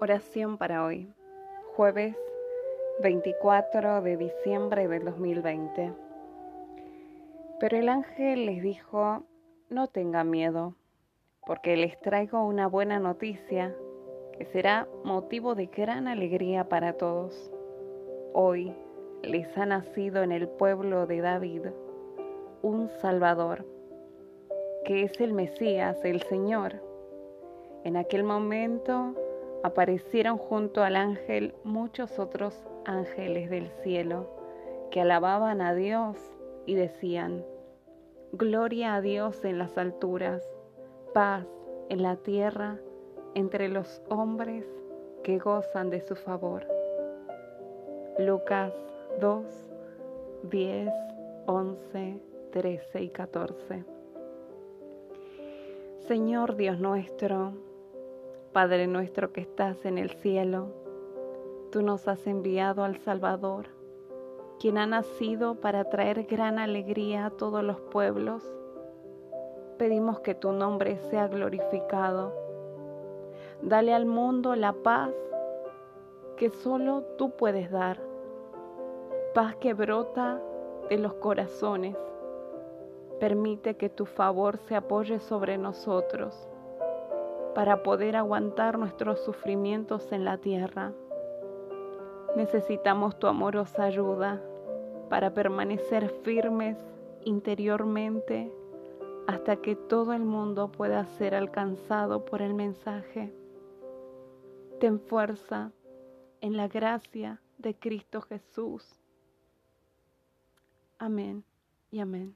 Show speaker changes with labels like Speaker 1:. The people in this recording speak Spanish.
Speaker 1: Oración para hoy, jueves 24 de diciembre del 2020. Pero el ángel les dijo, no tengan miedo, porque les traigo una buena noticia que será motivo de gran alegría para todos. Hoy les ha nacido en el pueblo de David un Salvador, que es el Mesías, el Señor. En aquel momento, aparecieron junto al ángel muchos otros ángeles del cielo que alababan a Dios y decían, Gloria a Dios en las alturas, paz en la tierra entre los hombres que gozan de su favor. Lucas 2, 10, 11, 13 y 14. Señor Dios nuestro, Padre nuestro que estás en el cielo, tú nos has enviado al Salvador, quien ha nacido para traer gran alegría a todos los pueblos. Pedimos que tu nombre sea glorificado. Dale al mundo la paz que solo tú puedes dar, paz que brota de los corazones. Permite que tu favor se apoye sobre nosotros para poder aguantar nuestros sufrimientos en la tierra. Necesitamos tu amorosa ayuda para permanecer firmes interiormente hasta que todo el mundo pueda ser alcanzado por el mensaje. Ten fuerza en la gracia de Cristo Jesús. Amén y amén.